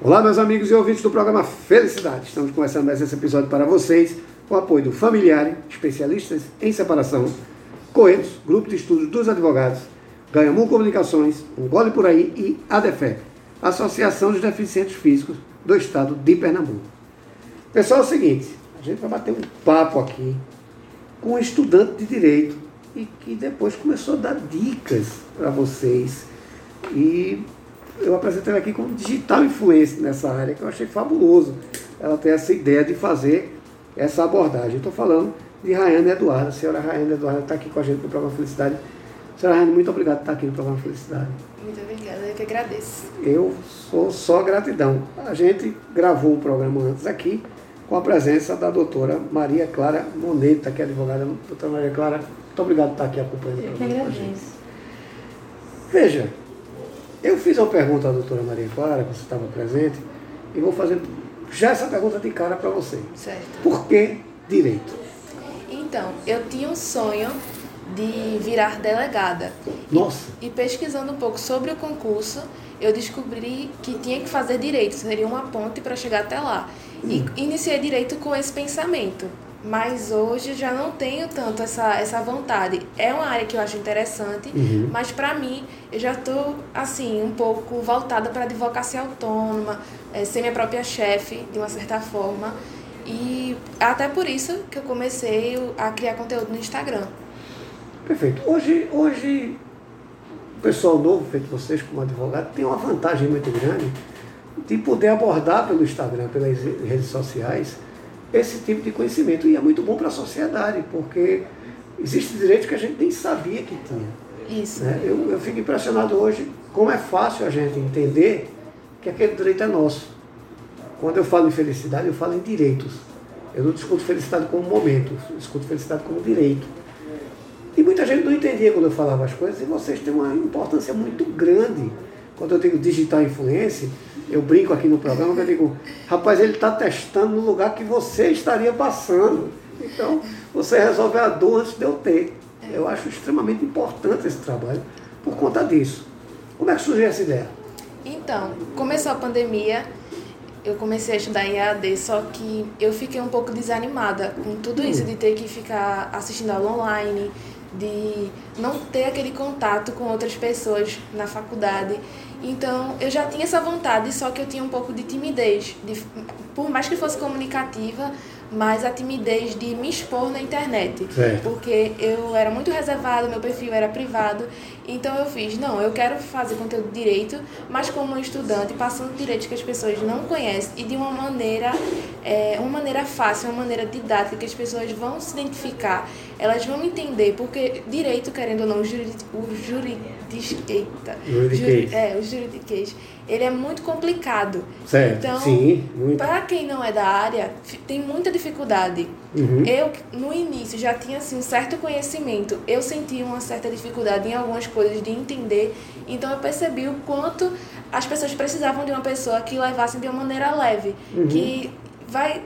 Olá, meus amigos e ouvintes do programa Felicidade. Estamos começando mais esse episódio para vocês com o apoio do Familiare, especialistas em separação, Coelhos, Grupo de Estudos dos Advogados, Ganhamu Comunicações, Um Gole Por Aí e ADEFEP, Associação dos Deficientes Físicos do Estado de Pernambuco. Pessoal, é o seguinte, a gente vai bater um papo aqui com um estudante de Direito e que depois começou a dar dicas para vocês. E eu apresentei ela aqui como digital influencer nessa área, que eu achei fabuloso. Ela tem essa ideia de fazer essa abordagem. Estou falando de Rayane Eduardo. A senhora Rayane Eduardo está aqui com a gente no programa Felicidade. Senhora Rayane, muito obrigado por estar aqui no programa Felicidade. Muito obrigada, eu que agradeço. Eu sou só gratidão. A gente gravou um programa antes aqui com a presença da doutora Maria Clara Moneta, que é advogada. Doutora Maria Clara, muito obrigado por estar aqui acompanhando Eu que agradeço. Veja, eu fiz uma pergunta à doutora Maria Clara, que você estava presente, e vou fazer já essa pergunta de cara para você. Certo. Por que direito? Então, eu tinha um sonho de virar delegada. Nossa. E, e pesquisando um pouco sobre o concurso, eu descobri que tinha que fazer direito, seria uma ponte para chegar até lá. E iniciei direito com esse pensamento. Mas hoje já não tenho tanto essa, essa vontade. É uma área que eu acho interessante, Uhum. mas para mim eu já estou assim um pouco voltada para advocacia autônoma, eh, ser minha própria chefe de uma certa forma. E até por isso que eu comecei a criar conteúdo no Instagram. Perfeito. Hoje, hoje o pessoal novo, feito vocês como advogado, tem uma vantagem muito grande de poder abordar pelo Instagram, pelas redes sociais, esse tipo de conhecimento. E é muito bom para a sociedade, porque existem direitos que a gente nem sabia que tinha. Isso. né? Eu, eu fico impressionado hoje como é fácil a gente entender que aquele direito é nosso. Quando eu falo em felicidade, eu falo em direitos. Eu não discuto felicidade como momento, eu discuto felicidade como direito. E muita gente não entendia quando eu falava as coisas, e vocês têm uma importância muito grande. Quando eu digo digital influência, eu brinco aqui no programa, que eu digo, rapaz, ele está testando no lugar que você estaria passando. Então, você resolve a dor antes de eu ter. Eu acho extremamente importante esse trabalho por conta disso. Como é que surgiu essa ideia? Então, começou a pandemia, eu comecei a estudar em EAD, só que eu fiquei um pouco desanimada com tudo isso de ter que ficar assistindo aula online, de não ter aquele contato com outras pessoas na faculdade. Então, eu já tinha essa vontade, só que eu tinha um pouco de timidez, de, por mais que fosse comunicativa, mas a timidez de me expor na internet Certo. porque eu era muito reservada, meu perfil era privado. Então eu fiz, não, eu quero fazer conteúdo direito, mas como estudante, passando direitos que as pessoas não conhecem e de uma maneira, é, uma maneira fácil, uma maneira didática que as pessoas vão se identificar, elas vão entender, porque direito, querendo ou não, o juri, o juridis, eita, Juridiquês. é, o juridiquês, ele é muito complicado. Certo. Então, Sim, muito. para quem não é da área, tem muita dificuldade. Uhum. Eu, no início, já tinha assim, um certo conhecimento. Eu sentia uma certa dificuldade em algumas coisas de entender. Então, eu percebi o quanto as pessoas precisavam de uma pessoa que levasse de uma maneira leve, que vai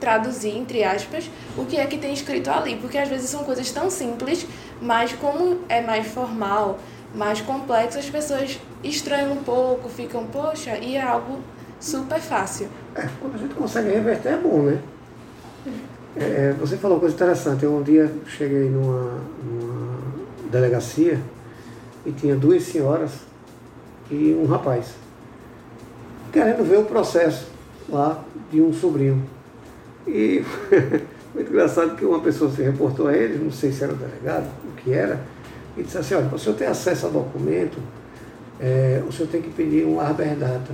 traduzir, entre aspas, o que é que tem escrito ali. Porque às vezes são coisas tão simples, mas como é mais formal, mais complexo, as pessoas estranham um pouco, ficam, poxa, e é algo super fácil. É, quando a gente consegue reverter é bom, né? É, você falou uma coisa interessante. Eu um dia cheguei numa, numa delegacia e tinha duas senhoras e um rapaz querendo ver o processo lá de um sobrinho. E muito engraçado que uma pessoa se reportou a ele, não sei se era o delegado, o que era, e disse assim, olha, o senhor ter acesso ao documento, é, o senhor tem que pedir um habeas data.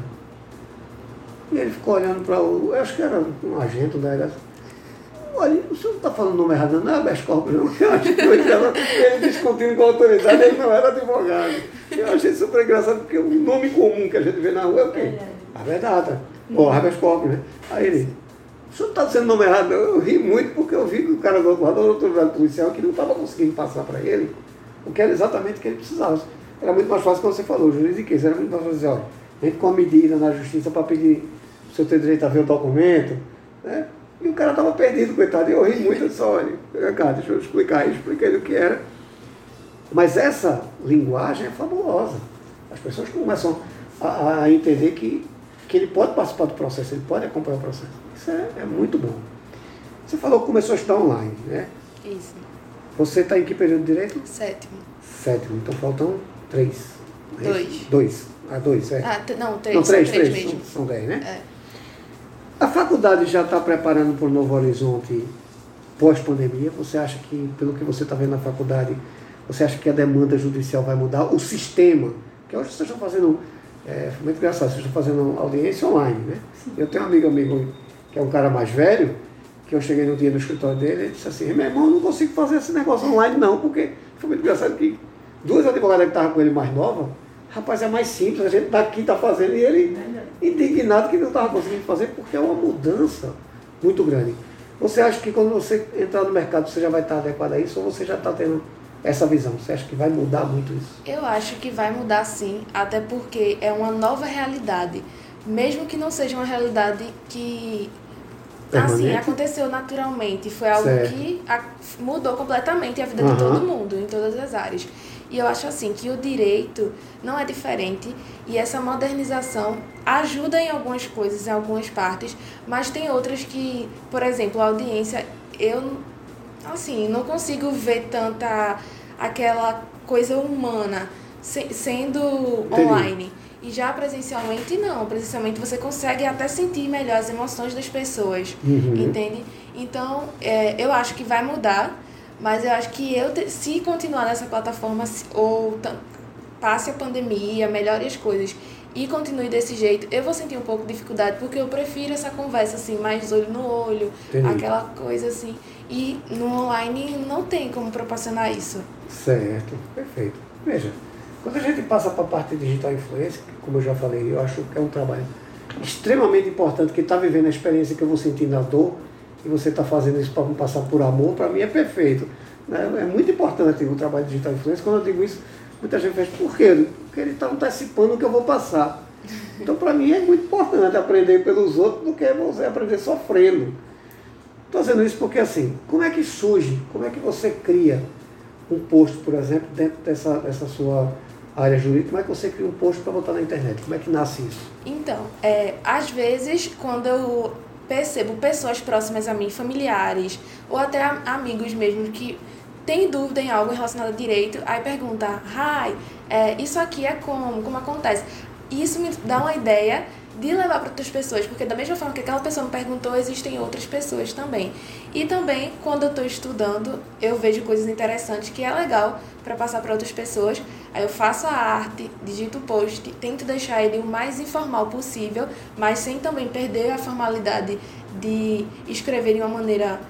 E ele ficou olhando para o. Eu acho que era um agente da delegado. Olha, o senhor não está falando o nome errado, não é habeas corpus, não. Eu acho que ela, ele discutindo com a autoridade, ele não era advogado. Eu achei super engraçado, porque o nome comum que a gente vê na rua é o quê? Habeas data. Ou habeas corpus, né? Aí ele. O senhor está dizendo o nome errado, não. Eu ri muito porque eu vi que o cara do outro lado, da autoridade policial, que não estava conseguindo passar para ele o que era exatamente o que ele precisava. Era muito mais fácil quando você falou, juridiquês, era muito mais fácil dizer, olha, entra com a medida na justiça para pedir o senhor ter direito a ver o documento, né? E o cara estava perdido, coitado, e eu ri muito, eu disse, olha, vem cá, deixa eu explicar, eu expliquei o que era. Mas essa linguagem é fabulosa. As pessoas começam a, a entender que que ele pode participar do processo, ele pode acompanhar o processo. Isso é, é muito bom. Você falou que começou a estudar online, né? Isso. Você está em que período de direito? Sétimo. Sétimo, então faltam três. É isso? Dois. Dois. Ah, dois, é. Ah, não, três. Não, três, são três, três. mesmo. São, são dez, né? É. A faculdade já está preparando para o Novo Horizonte pós-pandemia? Você acha que, pelo que você está vendo na faculdade, você acha que a demanda judicial vai mudar? O sistema, que hoje vocês estão fazendo, é, foi muito engraçado, vocês estão fazendo audiência online, né? Eu tenho um amigo amigo que é um cara mais velho, que eu cheguei no dia no escritório dele, ele disse assim, meu irmão, eu não consigo fazer esse negócio online não, porque foi muito engraçado que duas advogadas que estavam com ele mais nova, rapaz, é mais simples, a gente daqui está fazendo, e ele indignado que não estava conseguindo fazer, porque é uma mudança muito grande. Você acha que quando você entrar no mercado você já vai estar adequado a isso, ou você já está tendo essa visão? Você acha que vai mudar muito isso? Eu acho que vai mudar sim, até porque é uma nova realidade. Mesmo que não seja uma realidade que assim, Permanente? aconteceu naturalmente, foi algo Certo. que mudou completamente a vida Aham. de todo mundo, em todas as áreas. E eu acho assim que o direito não é diferente e essa modernização ajuda em algumas coisas, em algumas partes, mas tem outras que, por exemplo, a audiência, eu assim, não consigo ver tanta aquela coisa humana se- sendo Entendi. online. E já presencialmente não, presencialmente você consegue até sentir melhor as emoções das pessoas, Uhum. entende? Então, é, eu acho que vai mudar, mas eu acho que eu se continuar nessa plataforma ou passe a pandemia, melhore as coisas e continue desse jeito, eu vou sentir um pouco de dificuldade porque eu prefiro essa conversa assim, mais olho no olho, Entendi. aquela coisa assim. E no online não tem como proporcionar isso. Certo, perfeito. Veja, quando a gente passa para a parte digital influência, como eu já falei, eu acho que é um trabalho extremamente importante, que está vivendo a experiência que eu vou sentir na dor, e você está fazendo isso para passar por amor, para mim é perfeito. né? É muito importante o trabalho digital influência. Quando eu digo isso, muita gente faz, por quê? Porque ele está antecipando o que eu vou passar. Então, para mim, é muito importante aprender pelos outros do que você aprender sofrendo. Estou dizendo isso porque, assim, como é que surge, como é que você cria um post, por exemplo, dentro dessa, dessa sua área jurídica, como é que você cria um post para botar na internet? Como é que nasce isso? Então, é, às vezes, quando eu percebo pessoas próximas a mim, familiares, ou até amigos mesmo, que têm dúvida em algo relacionado a direito, aí pergunta, Rai, é, isso aqui é como? Como acontece? Isso me dá uma ideia de levar para outras pessoas, porque da mesma forma que aquela pessoa me perguntou, existem outras pessoas também. E também, quando eu estou estudando, eu vejo coisas interessantes que é legal para passar para outras pessoas. Aí eu faço a arte, digito o post, tento deixar ele o mais informal possível, mas sem também perder a formalidade de escrever de uma maneira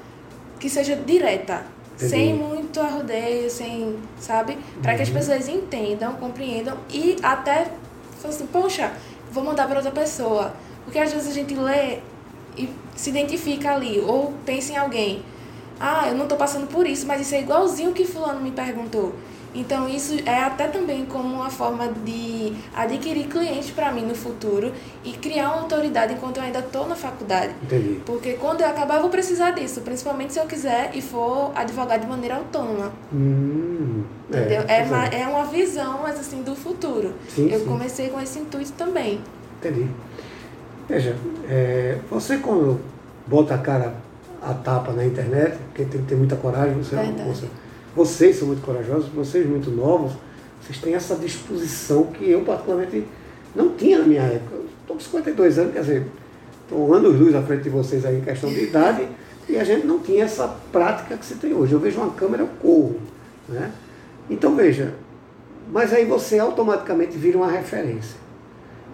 que seja direta, Entendi. sem muito arrodeio, sem, sabe? Para que as Uhum. pessoas entendam, compreendam e até falam assim, poxa, vou mandar para outra pessoa. Porque às vezes a gente lê e se identifica ali, ou pensa em alguém. Ah, eu não estou passando por isso, mas isso é igualzinho que fulano me perguntou. Então isso é até também como uma forma de adquirir clientes para mim no futuro e criar uma autoridade enquanto eu ainda estou na faculdade. Entendi. Porque quando eu acabar eu vou precisar disso, principalmente se eu quiser e for advogar de maneira autônoma. Hum, Entendeu? É, pois uma, é uma visão, mas assim, do futuro. Sim, eu sim. comecei com esse intuito também. Entendi. Veja, é, você quando bota a cara a tapa na internet, porque tem que ter muita coragem, você, Verdade. você- vocês são muito corajosos, vocês muito novos, vocês têm essa disposição que eu particularmente não tinha na minha época. Estou com 52 anos, quer dizer, estou anos luz à frente de vocês aí em questão de idade, e a gente não tinha essa prática que você tem hoje. Eu vejo uma câmera, eu corro. Né? Então veja, mas aí você automaticamente vira uma referência.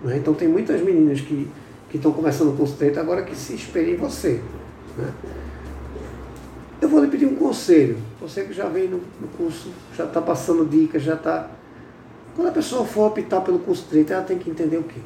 né? Então tem muitas meninas que estão começando o curso agora que se espelham em você. né? Eu vou lhe pedir um conselho. Você que já veio no, no curso, já está passando dicas, já está. Quando a pessoa for optar pelo curso de direito, ela tem que entender o quê?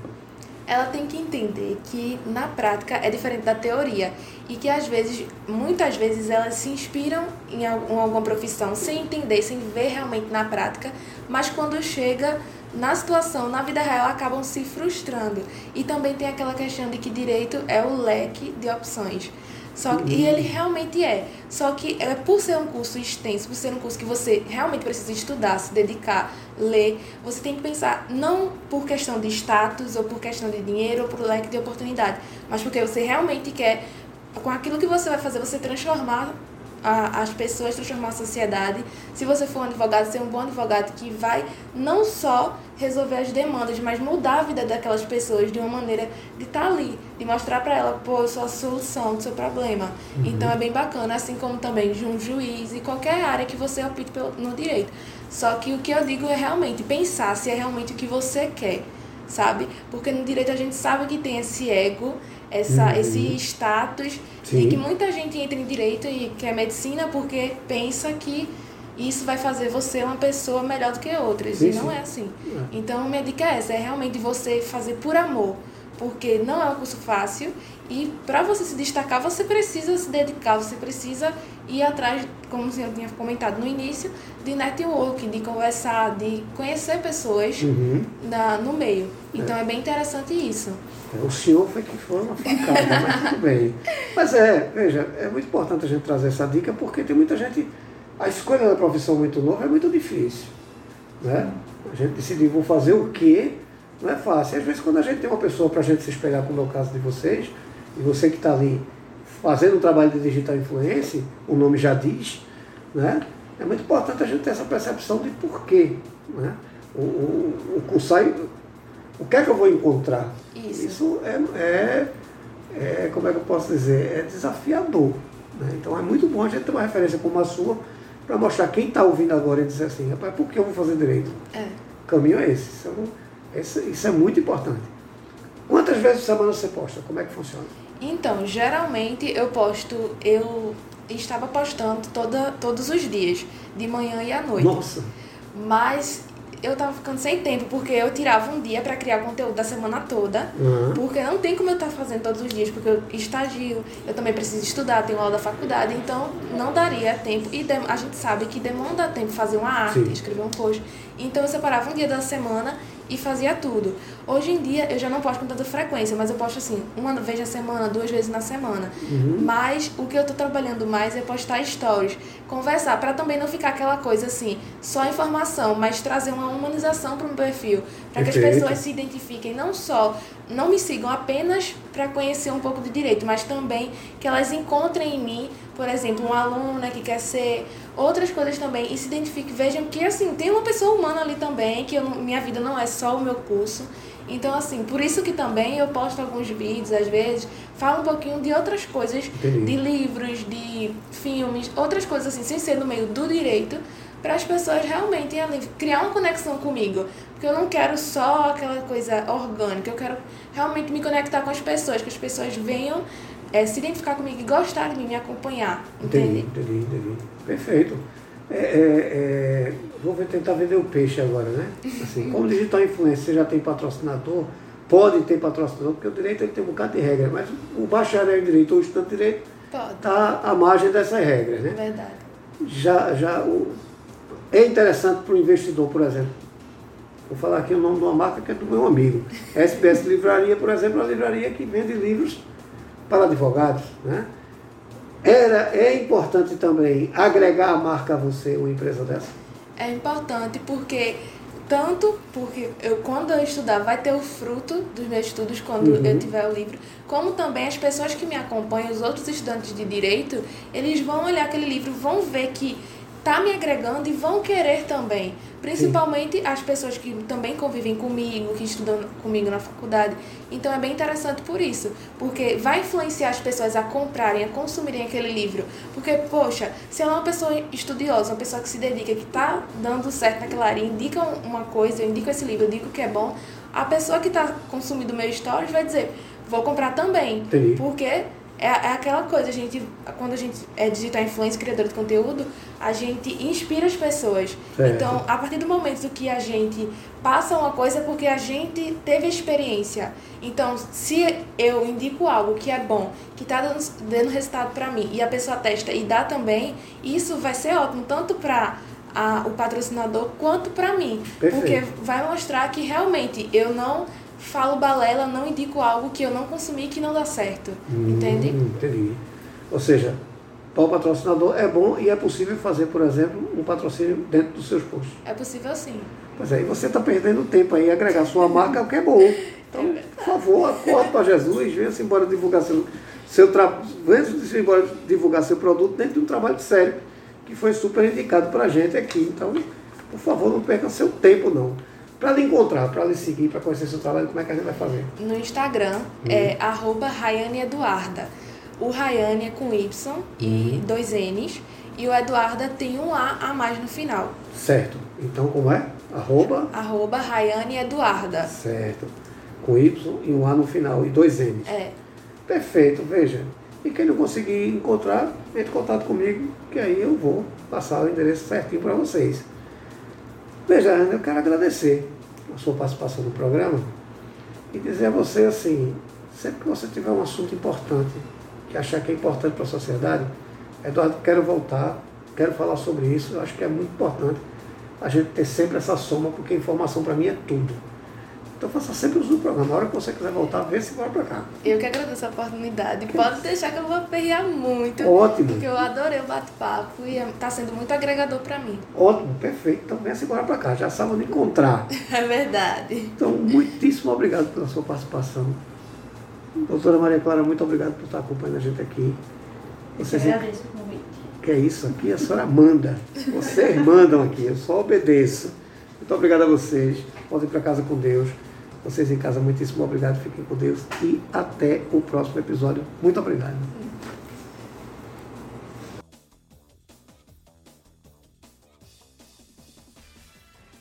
ela tem que entender que na prática é diferente da teoria e que às vezes, muitas vezes elas se inspiram em alguma profissão sem entender, sem ver realmente na prática, mas quando chega na situação, na vida real, acabam se frustrando. E também tem aquela questão de que direito é o leque de opções. Só que, e ele realmente é. Só que é por ser um curso extenso, por ser um curso que você realmente precisa estudar, se dedicar, ler, você tem que pensar não por questão de status ou por questão de dinheiro ou por leque de oportunidade, mas porque você realmente quer, com aquilo que você vai fazer, você transformar a, as pessoas, transformar a sociedade. Se você for um advogado, ser um bom advogado que vai não só resolver as demandas, mas mudar a vida daquelas pessoas de uma maneira de estar tá ali, de mostrar para ela, pô, eu sou a solução do seu problema. Uhum. Então é bem bacana, assim como também de um juiz e qualquer área que você opte no direito. Só que o que eu digo é realmente pensar se é realmente o que você quer, sabe? Porque no direito a gente sabe que tem esse ego, essa, uhum. esse status Sim. e que muita gente entra em direito e quer medicina porque pensa que isso vai fazer você uma pessoa melhor do que outras. Sim, e não sim. é assim. É. Então, minha dica é essa: é realmente você fazer por amor. Porque não é um curso fácil e para você se destacar, você precisa se dedicar, você precisa ir atrás, como o senhor tinha comentado no início, de networking, de conversar, de conhecer pessoas uhum. na, no meio. Então é. é bem interessante isso. O senhor foi que foi uma facada, mas tudo bem. Mas é, veja, é muito importante a gente trazer essa dica porque tem muita gente. A escolha da profissão muito nova é muito difícil. Né? A gente decidir, vou fazer o quê? Não é fácil. Às vezes, quando a gente tem uma pessoa para a gente se espelhar, como é o caso de vocês, e você que está ali fazendo o trabalho de digital influência, o nome já diz, né? é muito importante a gente ter essa percepção de porquê. Né? O, o, o, o, o que é que eu vou encontrar? Isso, Isso é, é, é, como é que eu posso dizer, é desafiador. Né? Então é muito bom a gente ter uma referência como a sua para mostrar quem está ouvindo agora e dizer assim, rapaz, por que eu vou fazer direito? É. O caminho é esse. Isso é, esse, isso é muito importante. Quantas vezes por semana você posta? Como é que funciona? Então, geralmente eu posto, eu estava postando toda, todos os dias, de manhã e à noite. Nossa! Mas eu tava ficando sem tempo, porque eu tirava um dia para criar conteúdo da semana toda, uhum. porque não tem como eu estar tá fazendo todos os dias, porque eu estagio, eu também preciso estudar, tenho aula da faculdade, então não daria tempo. E a gente sabe que demanda tempo fazer uma arte, Sim. escrever um post. Então eu separava um dia da semana e fazia tudo. Hoje em dia eu já não posto com tanta frequência, mas eu posto assim, uma vez na semana, duas vezes na semana. Uhum. Mas o que eu tô trabalhando mais é postar stories, conversar, para também não ficar aquela coisa assim, só informação, mas trazer uma humanização para o meu perfil, para que as pessoas se identifiquem, não só, não me sigam apenas para conhecer um pouco de direito, mas também que elas encontrem em mim, por exemplo, uma aluna que quer ser outras coisas também e se identifiquem, vejam que assim, tem uma pessoa humana ali também, que eu, minha vida não é só o meu curso. Então, assim, por isso que também eu posto alguns vídeos, às vezes, falo um pouquinho de outras coisas, Entendi. de livros, de filmes, outras coisas assim, sem ser no meio do direito, para as pessoas realmente ali, criar uma conexão comigo. Porque eu não quero só aquela coisa orgânica, eu quero realmente me conectar com as pessoas, que as pessoas venham é, se identificar comigo e gostar de mim, me acompanhar. Entendi, entendi, entendi. Perfeito. É, é, é, vou tentar vender o peixe agora, né? Assim, como digital influencer, você já tem patrocinador, pode ter patrocinador, porque o direito ele tem um bocado de regra, mas o bacharel em direito ou o estudante de direito está à margem dessas regras, né? Verdade. Já, já o, é interessante para o investidor, por exemplo. Vou falar aqui o nome de uma marca que é do meu amigo. SBS Livraria, por exemplo, é uma livraria que vende livros para advogados, né? Era, é importante também agregar a marca a você, uma empresa dessa? É importante porque tanto porque eu quando eu estudar vai ter o fruto dos meus estudos quando uhum. eu tiver o livro, como também as pessoas que me acompanham, os outros estudantes de direito, eles vão olhar aquele livro, vão ver que tá me agregando e vão querer também. Principalmente Sim. as pessoas que também convivem comigo, que estudam comigo na faculdade. Então é bem interessante por isso, porque vai influenciar as pessoas a comprarem, a consumirem aquele livro. Porque, poxa, se ela é uma pessoa estudiosa, uma pessoa que se dedica, que está dando certo naquela área, indica uma coisa, eu indico esse livro, eu digo que é bom, a pessoa que está consumindo meu stories vai dizer, vou comprar também. Entendi. Porque é, é aquela coisa, a gente, quando a gente é digital influencer, criador de conteúdo, a gente inspira as pessoas. Certo. Então, a partir do momento que a gente passa uma coisa é porque a gente teve experiência. Então, se eu indico algo que é bom, que está dando, dando resultado para mim, e a pessoa testa e dá também, isso vai ser ótimo, tanto para o patrocinador quanto para mim. Perfeito. Porque vai mostrar que realmente eu não falo balela, não indico algo que eu não consumi que não dá certo. Hum, entende? Entendi. Ou seja, para o patrocinador é bom e é possível fazer, por exemplo, um patrocínio dentro dos seus posts. É possível sim. Pois aí você está perdendo tempo aí, agregar sua marca, o que é bom. Então, por favor, acorde para Jesus, venha-se embora divulgar seu, seu trabalho, venha-se embora divulgar seu produto dentro de um trabalho sério, que foi super indicado para a gente aqui. Então, por favor, não perca seu tempo não. Para lhe encontrar, para lhe seguir, para conhecer seu trabalho, como é que a gente vai fazer? No Instagram é arroba Rayane Eduarda. O Rayane é com Y e dois N's. E o Eduarda tem um A a mais no final. Certo. Então, como é? Arroba, Arroba Rayane Eduarda. certo. Com Y e um A no final e dois N's. É. Perfeito, veja. E quem não conseguir encontrar, entre em contato comigo, que aí eu vou passar o endereço certinho para vocês. Veja, Ana, eu quero agradecer a sua participação no programa e dizer a você assim, sempre que você tiver um assunto importante, que achar que é importante para a sociedade, Eduardo, quero voltar, quero falar sobre isso, eu acho que é muito importante a gente ter sempre essa soma, porque informação para mim é tudo. Então faça sempre uso do programa. A hora que você quiser voltar, vê se bora para cá. Eu que agradeço a oportunidade. Pode deixar que eu vou aperrear muito. Ótimo. Porque eu adorei o bate-papo e está sendo muito agregador para mim. Ótimo, perfeito. Então venha-se embora para cá, já sabe onde encontrar. É verdade. Então, muitíssimo obrigado pela sua participação. Doutora Maria Clara, muito obrigado por estar acompanhando a gente aqui. Eu Vocês agradeço o convite. que é isso aqui, a senhora manda. Vocês mandam aqui, eu só obedeço. Muito obrigado a vocês. Podem ir para casa com Deus. Vocês em casa, muitíssimo obrigado. Fiquem com Deus. E até o próximo episódio. Muito obrigado.